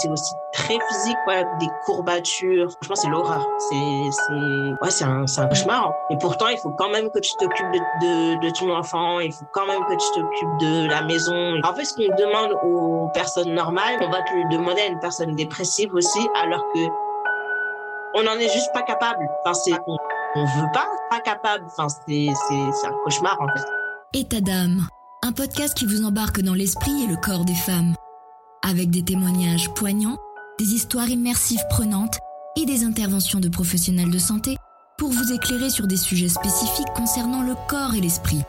C'est aussi très physique, ouais, des courbatures. Franchement, c'est l'horreur. C'est, c'est, ouais, c'est un, c'est un cauchemar. Et pourtant, il faut quand même que tu t'occupes de, de, ton enfant. Il faut quand même que tu t'occupes de la maison. En fait, ce qu'on demande aux personnes normales, on va te le demander à une personne dépressive aussi, alors que on n'en est juste pas capable. Enfin, c'est, on, on veut pas, pas capable. Enfin, c'est, c'est, c'est un cauchemar, en fait. État un podcast qui vous embarque dans l'esprit et le corps des femmes. Avec des témoignages poignants, des histoires immersives prenantes et des interventions de professionnels de santé pour vous éclairer sur des sujets spécifiques concernant le corps et l'esprit.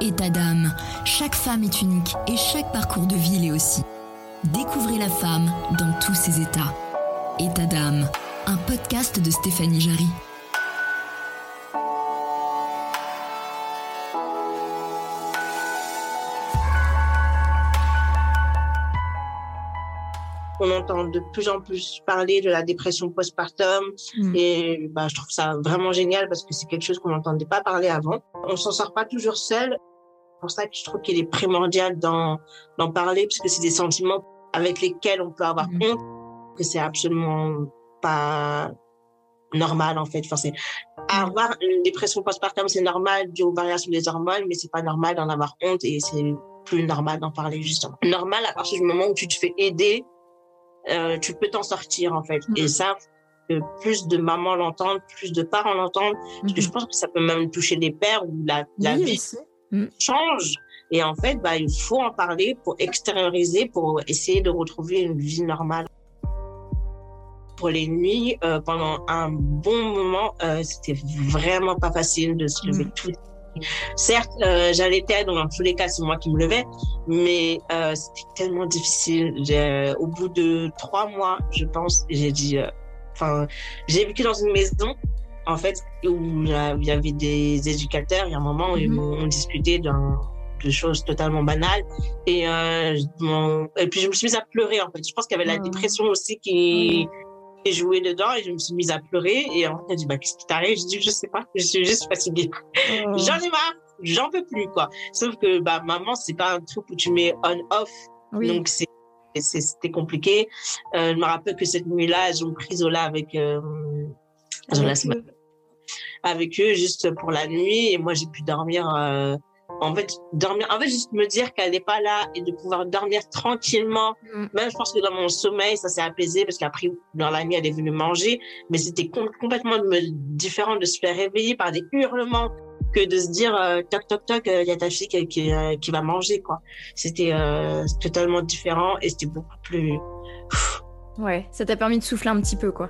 État d'âme, chaque femme est unique et chaque parcours de vie l'est aussi. Découvrez la femme dans tous ses états. État d'âme, un podcast de Stéphanie Jarry. On entend de plus en plus parler de la dépression postpartum Mm. et bah, je trouve ça vraiment génial parce que c'est quelque chose qu'on n'entendait pas parler avant. On s'en sort pas toujours seul. C'est pour ça que je trouve qu'il est primordial d'en d'en parler parce que c'est des sentiments avec lesquels on peut avoir Mm. honte, que c'est absolument pas normal en fait. Enfin, c'est avoir une dépression postpartum, c'est normal dû aux variations des hormones, mais c'est pas normal d'en avoir honte et c'est plus normal d'en parler justement. Normal à partir du moment où tu te fais aider euh, tu peux t'en sortir en fait. Et ça, que plus de mamans l'entendent, plus de parents l'entendent, parce que je pense que ça peut même toucher les pères où la, la Oui, vie aussi. change. Et en fait, bah, il faut en parler pour extérioriser, pour essayer de retrouver une vie normale. Pour les nuits, euh, pendant un bon moment, euh, c'était vraiment pas facile de se lever Mhm. tout. Certes, euh, j'allaitais, donc dans tous les cas, c'est moi qui me levais, mais euh, c'était tellement difficile. J'ai- Au bout de trois mois, je pense, j'ai dit, euh, enfin, j'ai vécu dans une maison, en fait, où il y avait des éducateurs. Il y a un moment où ils m'ont discuté d'un de choses totalement banales et euh, je m'en- et puis je me suis mise à pleurer en fait je pense qu'il y avait la Ah. dépression aussi qui qui jouait dedans et je me suis mise à pleurer et fait elle dit bah qu'est-ce qui t'arrive? Je dis je sais pas je suis juste fatiguée Oh. j'en ai marre j'en peux plus quoi sauf que bah maman c'est pas un truc où tu mets on off Oui. donc c'est c'était compliqué euh, je me rappelle que cette nuit-là elles ont pris Zola avec euh, eux. avec eux juste pour la nuit et moi j'ai pu dormir euh, en fait dormir en fait juste me dire qu'elle n'est pas là et de pouvoir dormir tranquillement Mm. même je pense que dans mon sommeil ça s'est apaisé parce qu'après dans la nuit elle est venue manger mais c'était com- complètement me- différent de se faire réveiller par des hurlements que de se dire euh, toc toc toc il y a ta fille qui, qui, euh, qui va manger quoi c'était euh, totalement différent et c'était beaucoup plus Ouais, ça t'a permis de souffler un petit peu, quoi.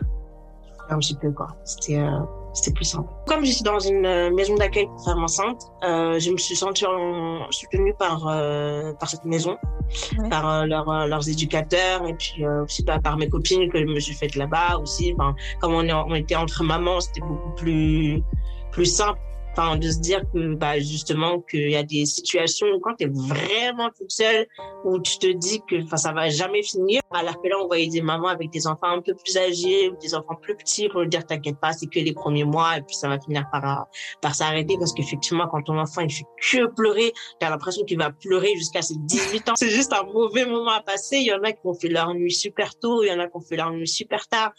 un petit peu quoi. C'était euh, c'était plus simple. Comme je suis dans une euh, maison d'accueil pour femmes enceintes, euh, je me suis sentie en- soutenue par euh, par cette maison, Ouais. par euh, leurs leurs éducateurs et puis aussi bah, par mes copines que je me suis faites là-bas aussi. Comme on, est, on était entre mamans, c'était beaucoup plus plus simple. Enfin, de se dire que bah, justement qu'il y a des situations où quand tu es vraiment toute seule, où tu te dis que enfin, ça va jamais finir. Alors que là, on voyait des mamans avec des enfants un peu plus âgés ou des enfants plus petits pour leur dire t'inquiète pas, c'est que les premiers mois et puis ça va finir par par s'arrêter parce qu'effectivement, quand ton enfant il fait que pleurer, t'as l'impression qu'il va pleurer jusqu'à ses 18 ans. C'est juste un mauvais moment à passer. Il y en a qui ont fait leur nuit super tôt, il y en a qui ont fait leur nuit super tard.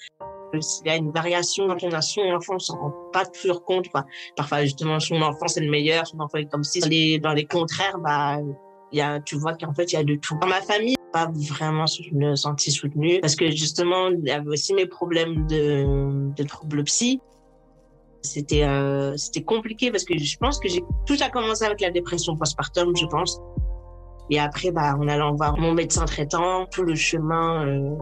S'il y a une variation d'intonation, l'enfant ne s'en rend pas toujours compte. Quoi. Parfois, justement, son enfant, c'est le meilleur, son enfant est comme si. Dans les, dans les contraires, bah, y a, tu vois qu'en fait, il y a de tout. Dans ma famille, pas vraiment me sentis soutenue parce que justement, il y avait aussi mes problèmes de, de troubles psy. C'était euh, c'était compliqué parce que je pense que j'ai tout a commencé avec la dépression postpartum, je pense. Et après, bah, en allant voir mon médecin traitant, tout le chemin euh,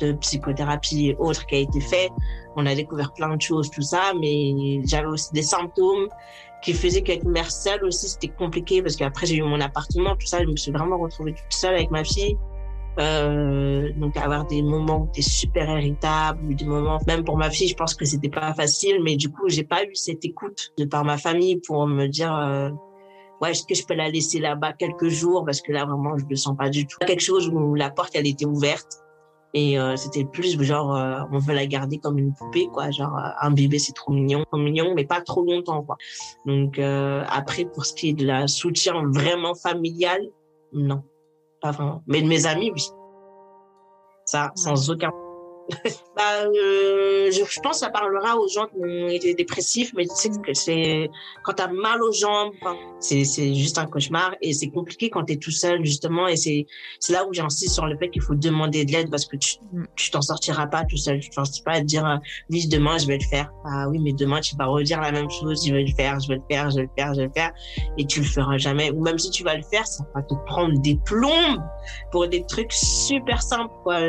de psychothérapie et autres qui a été fait, on a découvert plein de choses, tout ça, mais j'avais aussi des symptômes qui faisaient qu'être mère seule aussi, c'était compliqué parce qu'après j'ai eu mon appartement, tout ça, je me suis vraiment retrouvée toute seule avec ma fille. Euh, donc avoir des moments où super irritable, des moments même pour ma fille, je pense que c'était pas facile, mais du coup j'ai pas eu cette écoute de par ma famille pour me dire euh, ouais est-ce que je peux la laisser là-bas quelques jours? Parce que là vraiment je le sens pas du tout. Quelque chose où la porte elle était ouverte et euh, c'était plus genre euh, on veut la garder comme une poupée quoi, genre euh, un bébé c'est trop mignon, trop mignon mais pas trop longtemps quoi. Donc euh, après pour ce qui est de la soutien vraiment familial, non pas vraiment. Mais de mes amis, oui. Ça, sans aucun bah, euh, je, je, pense que ça parlera aux gens qui ont été dépressifs, mais tu sais que c'est quand t'as mal aux jambes, c'est c'est juste un cauchemar et c'est compliqué quand t'es tout seul justement et c'est c'est là où j'insiste sur le fait qu'il faut demander de l'aide parce que tu mm. tu t'en sortiras pas tout seul. Tu t'en pas à te dire euh, oui demain je vais le faire. Ah oui mais demain tu vas redire la même chose. Je vais le faire, je vais le faire, je vais le faire, je vais le faire et tu le feras jamais. Ou même si tu vas le faire, ça va te prendre des plombes pour des trucs super simples quoi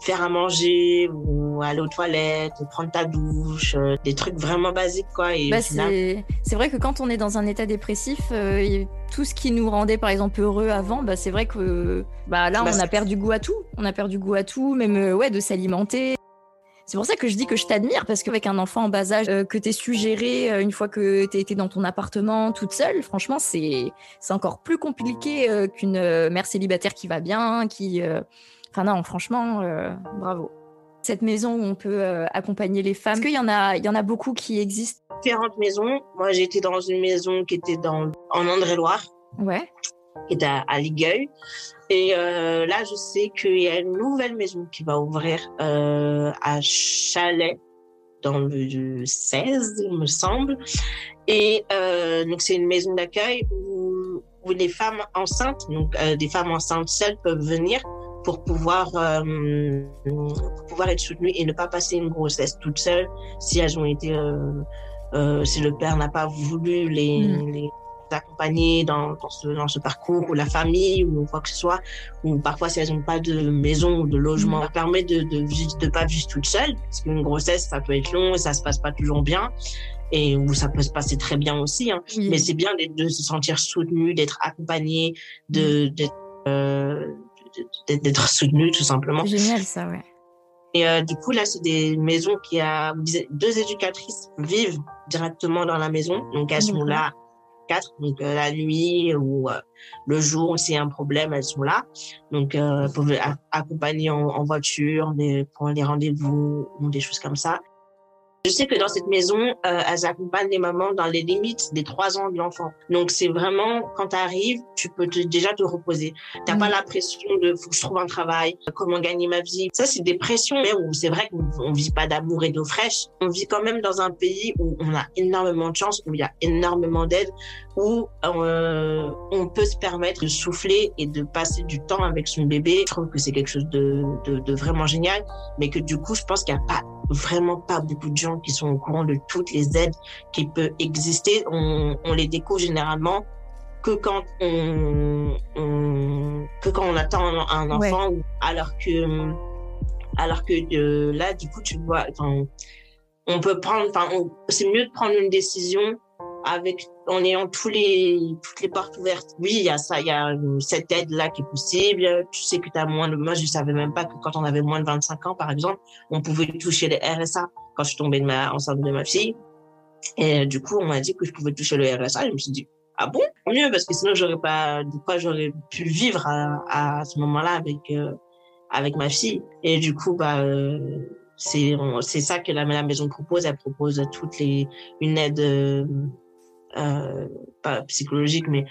faire à manger ou aller aux toilettes, prendre ta douche, euh, des trucs vraiment basiques quoi. Et bah, c'est vrai que quand on est dans un état dépressif, euh, tout ce qui nous rendait par exemple heureux avant, bah, c'est vrai que bah, là bah, on a perdu goût à tout. On a perdu goût à tout, même euh, ouais, de s'alimenter. C'est pour ça que je dis que je t'admire, parce qu'avec un enfant en bas âge que tu es su gérer une fois que tu été dans ton appartement toute seule, franchement, c'est encore plus compliqué qu'une mère célibataire qui va bien, qui, Enfin non, franchement, euh, bravo. Cette maison où on peut euh, accompagner les femmes, est-ce qu'il y en a, il y en a beaucoup qui existent? Différentes maisons. Moi, j'étais dans une maison qui était dans en André-Loire. Ouais. Qui était à, Ligueuil. Et euh, là, je sais qu'il y a une nouvelle maison qui va ouvrir à Chalet dans le 16, il me semble. Et donc, c'est une maison d'accueil où, où, les femmes enceintes, donc des femmes enceintes seules, peuvent venir pour pouvoir, euh, pour pouvoir être soutenues et ne pas passer une grossesse toute seule si elles ont été, euh, euh, si le père n'a pas voulu les, mm. les accompagner dans, dans, ce, dans ce parcours ou la famille ou quoi que ce soit ou parfois si elles n'ont pas de maison ou de logement mm. ça permet de de, de pas vivre toute seule parce qu'une grossesse ça peut être long et ça se passe pas toujours bien et où ça peut se passer très bien aussi hein. mais c'est bien de, de, se sentir soutenu d'être accompagné de d'être euh, d'être soutenu tout simplement. Génial ça, ouais. Et euh, du coup, là, c'est des maisons qui a deux éducatrices vivent directement dans la maison. Donc, elles sont là quatre. Donc, euh, la nuit ou euh, le jour, s'il y a un problème, elles sont là. Donc, pour accompagner en, en voiture, des, pour les rendez-vous ou des choses comme ça. Je sais que dans cette maison, euh, elles accompagnent les mamans dans les limites des trois ans de l'enfant. Donc c'est vraiment quand tu arrives, tu peux te, déjà te reposer. T'as pas la pression de faut que je trouve un travail, comment gagner ma vie. Ça c'est des pressions, mais où c'est vrai qu'on vit pas d'amour et d'eau fraîche. On vit quand même dans un pays où on a énormément de chance, où il y a énormément d'aide, où euh, on peut se permettre de souffler et de passer du temps avec son bébé. Je trouve que c'est quelque chose de, de, de vraiment génial, mais que du coup je pense qu'il n'y a pas vraiment pas beaucoup de gens qui sont au courant de toutes les aides qui peuvent exister. On, on les découvre généralement que quand on, on, que quand on attend un, enfant, alors que alors que euh, là, du coup, tu vois, on peut prendre, enfin, c'est mieux de prendre une décision avec en ayant tous les toutes les portes ouvertes. Oui, il y a ça, il y a cette aide là qui est possible. Tu sais que tu as moins de moi je savais même pas que quand on avait moins de 25 ans par exemple, on pouvait toucher les RSA quand je suis tombée de ma enceinte de ma fille. Et du coup, on m'a dit que je pouvais toucher le RSA, je me suis dit ah bon? Mieux parce que sinon j'aurais pas de quoi j'aurais pu vivre à, à ce moment-là avec euh, avec ma fille. Et du coup bah euh, c'est c'est ça que la, la maison propose, elle propose toutes les une aide euh, euh, pas psychologique, mais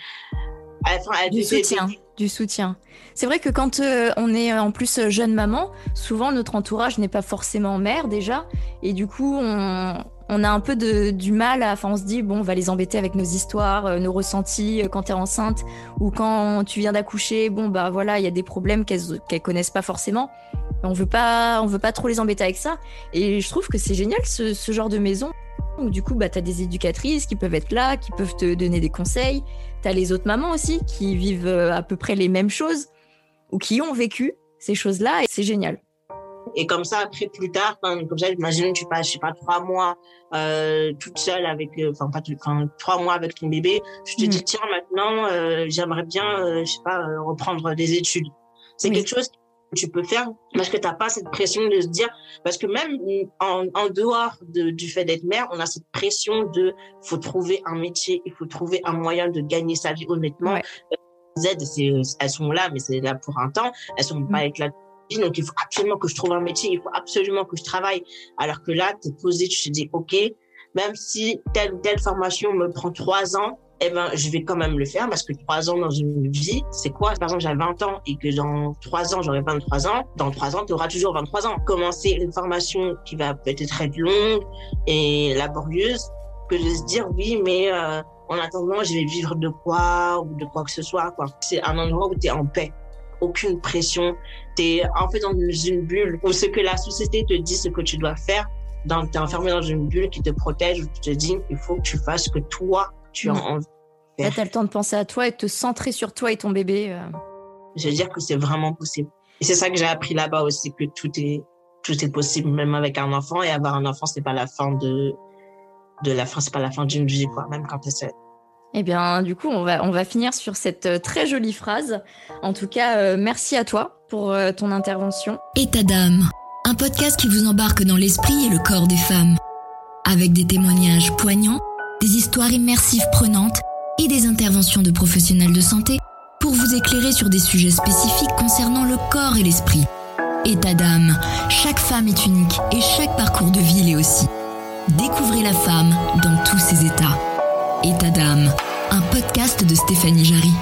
du soutien, du soutien. C'est vrai que quand euh, on est en plus jeune maman, souvent notre entourage n'est pas forcément mère déjà, et du coup on, on a un peu de, du mal à, enfin on se dit bon on va les embêter avec nos histoires, euh, nos ressentis quand tu es enceinte ou quand tu viens d'accoucher, bon bah voilà il y a des problèmes qu'elles qu'elles connaissent pas forcément. On veut pas, on veut pas trop les embêter avec ça, et je trouve que c'est génial ce, ce genre de maison du coup, bah, tu as des éducatrices qui peuvent être là, qui peuvent te donner des conseils. Tu as les autres mamans aussi qui vivent euh, à peu près les mêmes choses ou qui ont vécu ces choses-là et c'est génial. Et comme ça, après, plus tard, comme ça, imagine, tu passes, je sais pas, trois mois euh, toute seule avec, euh, enfin, pas trois mois avec ton bébé. Je te mm. dis, tiens, maintenant, euh, j'aimerais bien, je sais pas, reprendre des études. C'est quelque chose tu peux faire parce que tu n'as pas cette pression de se dire parce que même en, en dehors de, du fait d'être mère on a cette pression de faut trouver un métier il faut trouver un moyen de gagner sa vie honnêtement. Les aides elles sont là mais c'est là pour un temps. Elles sont pas avec la donc il faut absolument que je trouve un métier il faut absolument que je travaille. Alors que là tu es posé tu te dis ok même si telle telle formation me prend trois ans eh ben, je vais quand même le faire parce que trois ans dans une vie, c'est quoi? Par exemple, j'ai 20 ans et que dans trois ans, j'aurai 23 ans. Dans trois ans, tu auras toujours 23 ans. Commencer une formation qui va peut-être être longue et laborieuse que de se dire, oui, mais euh, en attendant, je vais vivre de quoi ou de quoi que ce soit. Quoi. C'est un endroit où tu es en paix. Aucune pression. Tu es en fait dans une bulle où ce que la société te dit, ce que tu dois faire, tu es enfermé dans une bulle qui te protège, où tu te dis, il faut que tu fasses que toi, tu as envie. Là, tu as le temps de penser à toi et de te centrer sur toi et ton bébé. Euh. Je veux dire que c'est vraiment possible. Et c'est ça que j'ai appris là-bas aussi, que tout est, tout est possible, même avec un enfant. Et avoir un enfant, c'est pas la fin de, de la fin, c'est pas la fin d'une vie, quoi, même quand tu es Eh bien, du coup, on va, on va finir sur cette euh, très jolie phrase. En tout cas, euh, merci à toi pour ton intervention. État d'âme, un podcast qui vous embarque dans l'esprit et le corps des femmes. Avec des témoignages poignants, des histoires immersives prenantes et des interventions de professionnels de santé pour vous éclairer sur des sujets spécifiques concernant le corps et l'esprit. État d'âme, chaque femme est unique et chaque parcours de vie l'est aussi. Découvrez la femme dans tous ses états. État d'âme, un podcast de Stéphanie Jarry.